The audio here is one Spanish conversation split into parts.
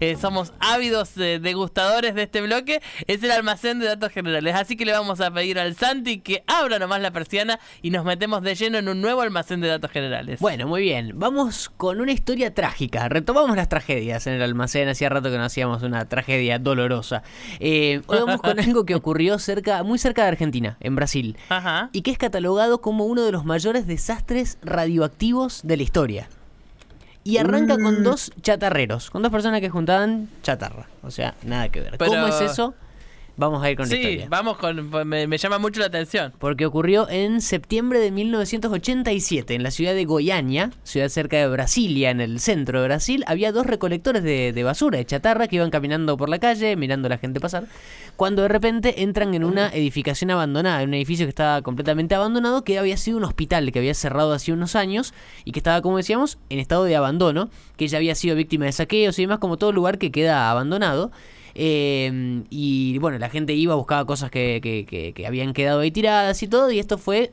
Eh, somos ávidos eh, degustadores de este bloque, es el almacén de datos generales. Así que le vamos a pedir al Santi que abra nomás la persiana y nos metemos de lleno en un nuevo almacén de datos generales. Bueno, muy bien. Vamos con una historia trágica. Retomamos las tragedias en el almacén. Hacía rato que no hacíamos una tragedia dolorosa. Eh, hoy vamos con algo que ocurrió cerca, muy cerca de Argentina, en Brasil. Ajá. Y que es catalogado como uno de los mayores desastres radioactivos de la historia. Y arranca con dos chatarreros, con dos personas que juntaban chatarra. O sea, nada que ver. Pero- ¿Cómo es eso? Vamos a ir con la Sí, vamos con. Me, me llama mucho la atención. Porque ocurrió en septiembre de 1987 en la ciudad de Goiânia, ciudad cerca de Brasilia, en el centro de Brasil. Había dos recolectores de, de basura, de chatarra, que iban caminando por la calle, mirando a la gente pasar, cuando de repente entran en una edificación abandonada, en un edificio que estaba completamente abandonado, que había sido un hospital que había cerrado hace unos años y que estaba, como decíamos, en estado de abandono, que ya había sido víctima de saqueos y demás, como todo lugar que queda abandonado. Eh, y bueno, la gente iba, buscaba cosas que, que- que- que habían quedado ahí tiradas y todo, y esto fue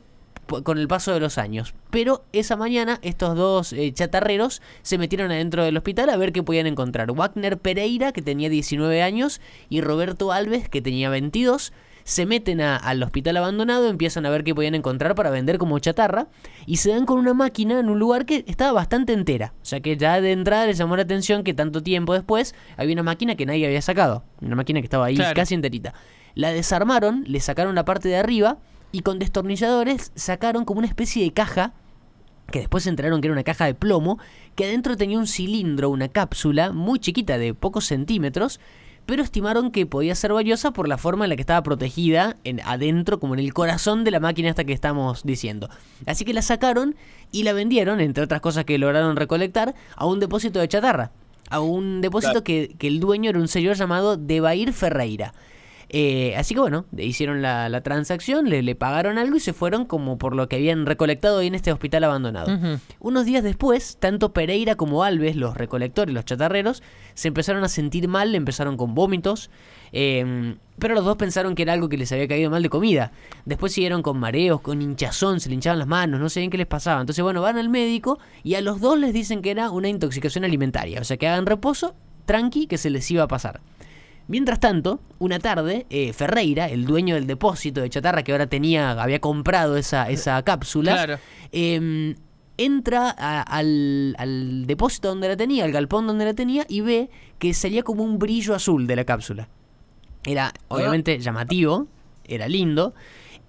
con el paso de los años. Pero esa mañana estos dos eh, chatarreros se metieron adentro del hospital a ver qué podían encontrar. Wagner Pereira, que tenía 19 años, y Roberto Alves, que tenía 22. Se meten a- al hospital abandonado, empiezan a ver qué podían encontrar para vender como chatarra y se dan con una máquina en un lugar que estaba bastante entera. O sea que ya de entrada les llamó la atención que tanto tiempo después había una máquina que nadie había sacado. Una máquina que estaba ahí Claro. casi enterita. La desarmaron, le sacaron la parte de arriba y con destornilladores sacaron como una especie de caja que después se enteraron que era una caja de plomo, que adentro tenía un cilindro, una cápsula muy chiquita de pocos centímetros, pero estimaron que podía ser valiosa por la forma en la que estaba protegida en, adentro, como en el corazón de la máquina esta que estamos diciendo. Así que la sacaron y la vendieron, entre otras cosas que lograron recolectar, a un depósito de chatarra. A un depósito que, que el dueño era un señor llamado Debair Ferreira. Eh, así que bueno, hicieron la, la transacción, le, le pagaron algo y se fueron como por lo que habían recolectado en este hospital abandonado. Unos días después, tanto Pereira como Alves, los recolectores, los chatarreros, se empezaron a sentir mal, empezaron con vómitos, eh, pero los dos pensaron que era algo que les había caído mal de comida. Después siguieron con mareos, con hinchazón, se le hinchaban las manos, no sé bien qué les pasaba. Entonces, bueno, van al médico y a los dos les dicen que era una intoxicación alimentaria. O sea, que hagan reposo, tranqui, que se les iba a pasar. Mientras tanto, una tarde, eh, Ferreira, el dueño del depósito de chatarra que ahora tenía, había comprado esa, esa cápsula, Claro. eh, entra a- al, al depósito donde la tenía, al galpón donde la tenía, y ve que salía como un brillo azul de la cápsula. Era obviamente llamativo, era lindo.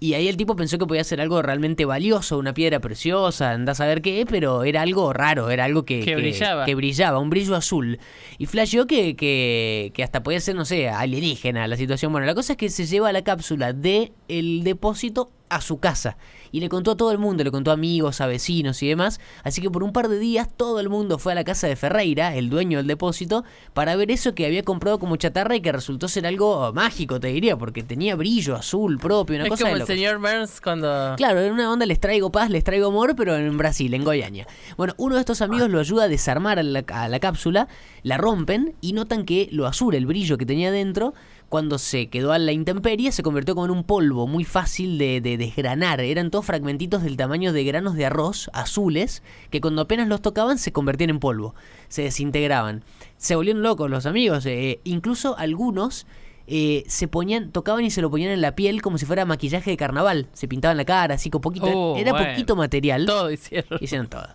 Y ahí el tipo pensó que podía ser algo realmente valioso, una piedra preciosa, andás a ver qué, pero era algo raro, era algo que, Que brillaba. que brillaba, un brillo azul. Y flasheó que, que, que hasta podía ser, no sé, alienígena la situación. Bueno, la cosa es que se lleva la cápsula del el depósito a su casa. Y le contó a todo el mundo, le contó a amigos, a vecinos y demás. Así que por un par de días todo el mundo fue a la casa de Ferreira, el dueño del depósito, para ver eso que había comprado como chatarra y que resultó ser algo mágico, te diría, porque tenía brillo azul propio, una es cosa como de el señor Burns cuando. Claro, en una onda les traigo paz, les traigo amor, pero en Brasil, en Goiânia. Bueno, uno de estos amigos lo ayuda a desarmar a la, a la cápsula, la rompen y notan que lo azul, el brillo que tenía dentro, cuando se quedó a la intemperie, se convirtió como en un polvo muy fácil de, de desgranar. Eran todos fragmentitos del tamaño de granos de arroz azules que cuando apenas los tocaban se convertían en polvo, se desintegraban. Se volvieron locos los amigos, eh, incluso algunos eh, se ponían, tocaban y se lo ponían en la piel como si fuera maquillaje de carnaval. Se pintaban la cara, así con poquito. Oh, era bueno. poquito material. Todo hicieron. Hicieron todo.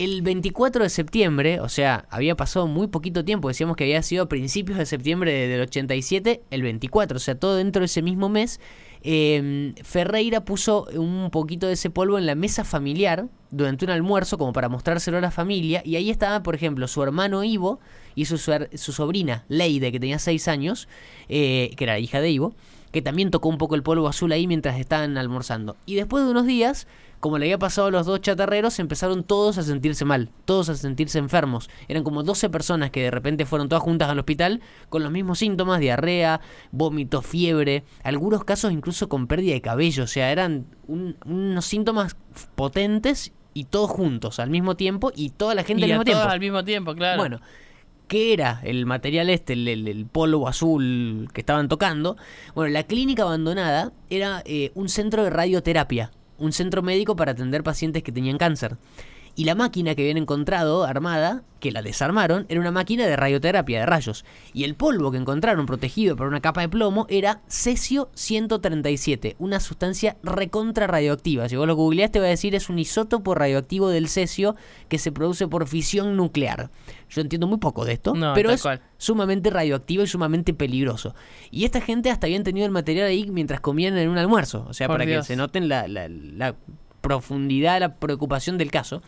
El 24 de septiembre, o sea, había pasado muy poquito tiempo, decíamos que había sido a principios de septiembre de- del 87, el 24, o sea, todo dentro de ese mismo mes, eh, Ferreira puso un poquito de ese polvo en la mesa familiar durante un almuerzo como para mostrárselo a la familia y ahí estaba, por ejemplo, su hermano Ivo y su, su, su sobrina Leide, que tenía 6 años, eh, que era hija de Ivo, que también tocó un poco el polvo azul ahí mientras estaban almorzando. Y después de unos días, como le había pasado a los dos chatarreros, empezaron todos a sentirse mal, todos a sentirse enfermos. Eran como 12 personas que de repente fueron todas juntas al hospital con los mismos síntomas, diarrea, vómito, fiebre, algunos casos incluso con pérdida de cabello, o sea, eran un- unos síntomas potentes y todos juntos al mismo tiempo y toda la gente y al a mismo todos tiempo. al mismo tiempo, claro. Bueno, ¿qué era el material este, el, el- el polvo azul que estaban tocando? Bueno, la clínica abandonada era eh, un centro de radioterapia. un centro médico para atender pacientes que tenían cáncer. Y la máquina que habían encontrado armada, que la desarmaron, era una máquina de radioterapia, de rayos. Y el polvo que encontraron protegido por una capa de plomo era cesio 137, una sustancia recontra radioactiva. Si vos lo googleás te va a decir es un isótopo radioactivo del cesio que se produce por fisión nuclear. Yo entiendo muy poco de esto, No, pero es cual. sumamente radioactivo y sumamente peligroso. Y esta gente hasta habían tenido el material ahí mientras comían en un almuerzo. O sea, Por para Dios. que se noten la, la- la profundidad, la preocupación del caso.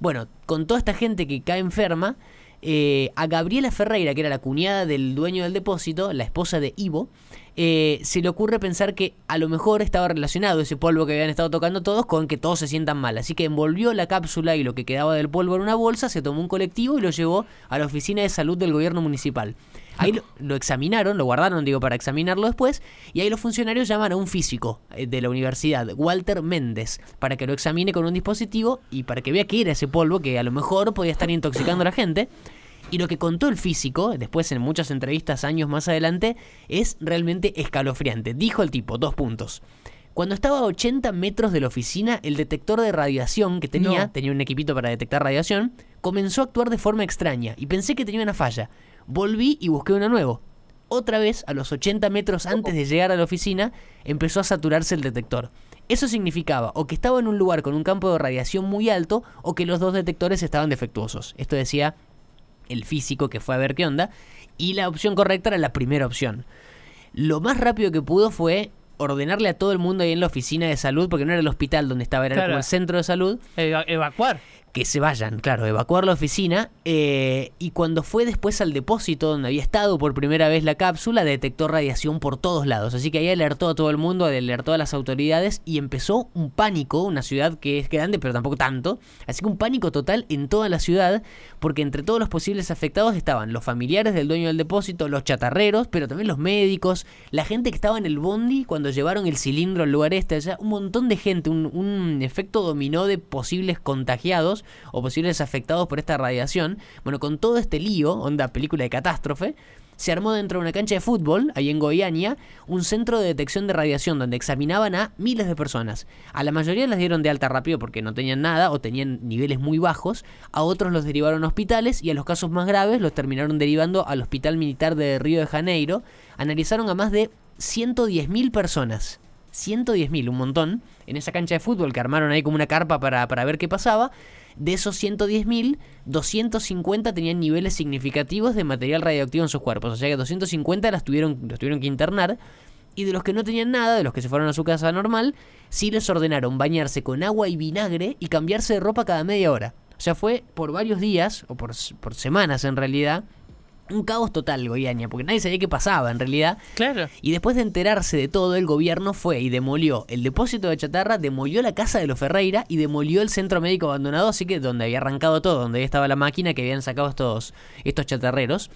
Bueno, con toda esta gente que cae enferma, eh, a Gabriela Ferreira, que era la cuñada del dueño del depósito, la esposa de Ivo, eh, se le ocurre pensar que a lo mejor estaba relacionado ese polvo que habían estado tocando todos con que todos se sientan mal. Así que envolvió la cápsula y lo que quedaba del polvo en una bolsa, se tomó un colectivo y lo llevó a la oficina de salud del gobierno municipal. Ahí lo, examinaron, lo guardaron, digo, para examinarlo después, y ahí los funcionarios llaman a un físico eh, de la universidad, Walter Méndez, para que lo examine con un dispositivo y para que vea qué era ese polvo que a lo mejor podía estar intoxicando a la gente. Y lo que contó el físico, después en muchas entrevistas años más adelante, es realmente escalofriante. Dijo el tipo, dos puntos. Cuando estaba a 80 metros de la oficina, el detector de radiación que tenía, No. tenía un equipito para detectar radiación, comenzó a actuar de forma extraña y pensé que tenía una falla. Volví y busqué uno nuevo. Otra vez, a los 80 metros antes de llegar a la oficina, empezó a saturarse el detector. Eso significaba o que estaba en un lugar con un campo de radiación muy alto o que los dos detectores estaban defectuosos. Esto decía el físico que fue a ver qué onda. Y la opción correcta era la primera opción. Lo más rápido que pudo fue ordenarle a todo el mundo ahí en la oficina de salud, porque no era el hospital donde estaba, era Claro. como el centro de salud, Eva- evacuar. Que se vayan, claro, evacuar la oficina. eh, y cuando fue después al depósito donde había estado por primera vez la cápsula, detectó radiación por todos lados. Así que ahí alertó a todo el mundo, alertó a las autoridades y empezó un pánico, una ciudad que es grande, pero tampoco tanto. Así que un pánico total en toda la ciudad, porque entre todos los posibles afectados estaban los familiares del dueño del depósito, los chatarreros, pero también los médicos, la gente que estaba en el bondi cuando llevaron el cilindro al lugar este, sea, un montón de gente, un, un efecto dominó de posibles contagiados o posibles afectados por esta radiación. Bueno, con todo este lío, onda película de catástrofe, se armó dentro de una cancha de fútbol, ahí en Goiânia, un centro de detección de radiación donde examinaban a miles de personas. A la mayoría las dieron de alta rápido porque no tenían nada o tenían niveles muy bajos, a otros los derivaron a hospitales y a los casos más graves los terminaron derivando al Hospital Militar de Río de Janeiro. Analizaron a más de 110.000 personas. 110.000, un montón, en esa cancha de fútbol que armaron ahí como una carpa para, para ver qué pasaba. De esos 110.000, 250 tenían niveles significativos de material radioactivo en sus cuerpos. O sea que 250 las tuvieron, los tuvieron que internar. Y de los que no tenían nada, de los que se fueron a su casa normal, sí les ordenaron bañarse con agua y vinagre y cambiarse de ropa cada media hora. O sea, fue por varios días, o por, por semanas en realidad, un caos total, Goiânia, porque nadie sabía qué pasaba en realidad. Claro. Y después de enterarse de todo, el gobierno fue y demolió el depósito de chatarra, demolió la casa de los Ferreira y demolió el centro médico abandonado, así que donde había arrancado todo, donde estaba la máquina que habían sacado estos, estos chatarreros.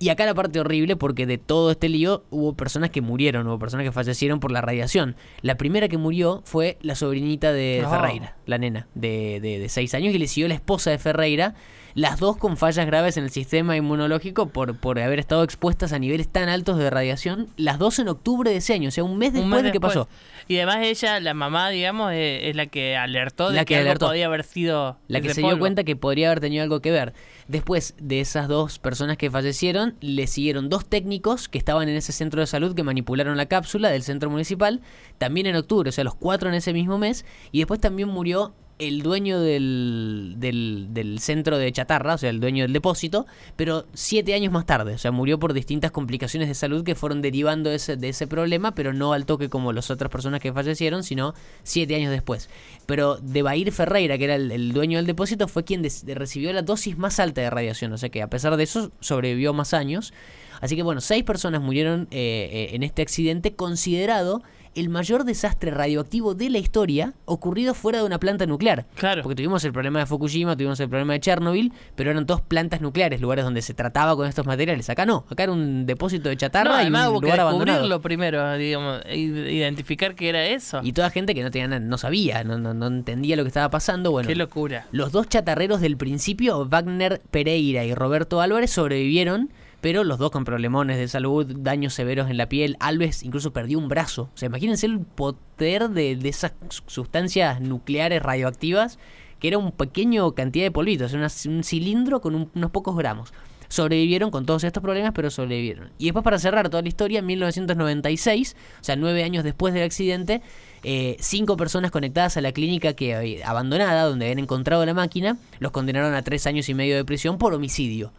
Y acá la parte horrible porque de todo este lío hubo personas que murieron, hubo personas que fallecieron por la radiación. La primera que murió fue la sobrinita de No. Ferreira, la nena de, de, de seis años, y le siguió la esposa de Ferreira, las dos con fallas graves en el sistema inmunológico por, por haber estado expuestas a niveles tan altos de radiación, las dos en octubre de ese año, o sea, un mes Un después de que pasó. Y además ella, la mamá, digamos, es, es la que alertó de La que, que algo alertó. podía haber sido La que se dio cuenta que podría haber tenido algo que ver. Después de esas dos personas que fallecieron, le siguieron dos técnicos que estaban en ese centro de salud que manipularon la cápsula del centro municipal, también en octubre, o sea, los cuatro en ese mismo mes, y después también murió el dueño del, del, centro de chatarra, o sea, el dueño del depósito, pero siete años más tarde, o sea, murió por distintas complicaciones de salud que fueron derivando de ese, de ese problema, pero no al toque como las otras personas que fallecieron, sino siete años después. Pero de Bair Ferreira, que era el, dueño del depósito, fue quien recibió la dosis más alta de radiación, o sea que a pesar de eso sobrevivió más años. Así que bueno, seis personas murieron eh, eh, en este accidente considerado el mayor desastre radioactivo de la historia ocurrido fuera de una planta nuclear. Claro. Porque tuvimos el problema de Fukushima, tuvimos el problema de Chernobyl, pero eran dos plantas nucleares, lugares donde se trataba con estos materiales. Acá no, acá era un depósito de chatarra No, y además un hubo que lugar abandonado. descubrirlo primero, digamos, identificar que era eso. Y toda gente que no tenía, no sabía, no, no, no entendía lo que estaba pasando. Bueno, Qué locura. los dos chatarreros del principio, Wagner Pereira y Roberto Álvarez, sobrevivieron, pero los dos con problemones de salud, daños severos en la piel. Alves incluso perdió un brazo. O sea, imagínense el poder de, de esas sustancias nucleares radioactivas, que era un pequeño cantidad de polvitos, un cilindro con un- unos pocos gramos. Sobrevivieron con todos estos problemas, pero sobrevivieron. Y después, para cerrar toda la historia, en 1996, o sea, nueve años después del accidente, eh, cinco personas conectadas a la clínica que había- abandonada, donde habían encontrado la máquina, los condenaron a tres años y medio de prisión por homicidio.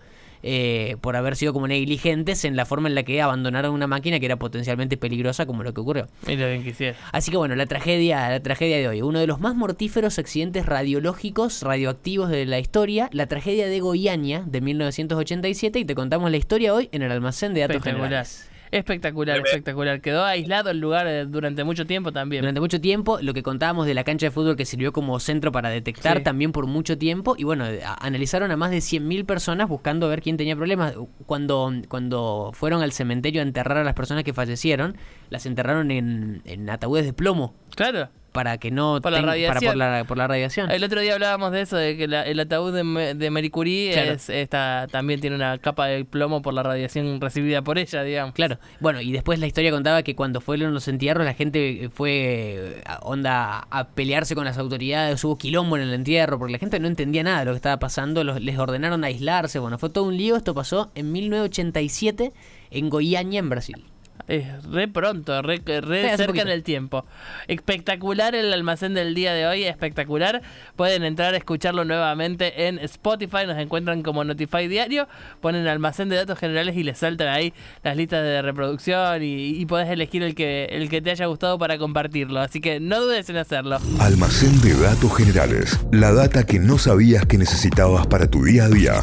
Eh, por haber sido como negligentes en la forma en la que abandonaron una máquina que era potencialmente peligrosa, como lo que ocurrió. Mira bien quisiera. Así que bueno, la tragedia, la tragedia de hoy, uno de los más mortíferos accidentes radiológicos, radioactivos de la historia, la tragedia de Goiânia de 1987 y te contamos la historia hoy en el almacén de datos generales. Espectacular, espectacular. Quedó aislado el lugar eh, durante mucho tiempo también. Durante mucho tiempo, lo que contábamos de la cancha de fútbol que sirvió como centro para detectar Sí. también por mucho tiempo. Y bueno, a- analizaron a más de 100.000 personas buscando ver quién tenía problemas. Cuando, cuando fueron al cementerio a enterrar a las personas que fallecieron, las enterraron en, en ataúdes de plomo Claro. Para que no Por la ten- para radiación. por la, por la radiación. El otro día hablábamos de eso, de que la- el ataúd de, Ma- de Marie Curie Claro. es, está, también tiene una capa de plomo por la radiación recibida por ella, digamos. Claro, bueno, y después la historia contaba que cuando fueron los entierros la gente fue a- onda a pelearse con las autoridades, hubo quilombo en el entierro, porque la gente no entendía nada de lo que estaba pasando, los- les ordenaron aislarse, bueno, fue todo un lío, esto pasó en 1987 en Goiânia, en Brasil. Es re pronto, re, re cerca en el tiempo. Espectacular el almacén del día de hoy, espectacular. Pueden entrar a escucharlo nuevamente en Spotify, nos encuentran como Notify Diario, ponen almacén de datos generales y les saltan ahí las listas de reproducción y, y podés elegir el que, el que te haya gustado para compartirlo. Así que no dudes en hacerlo. Almacén de datos generales. La data que no sabías que necesitabas para tu día a día.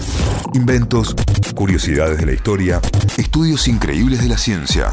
Inventos, curiosidades de la historia, estudios increíbles de la ciencia,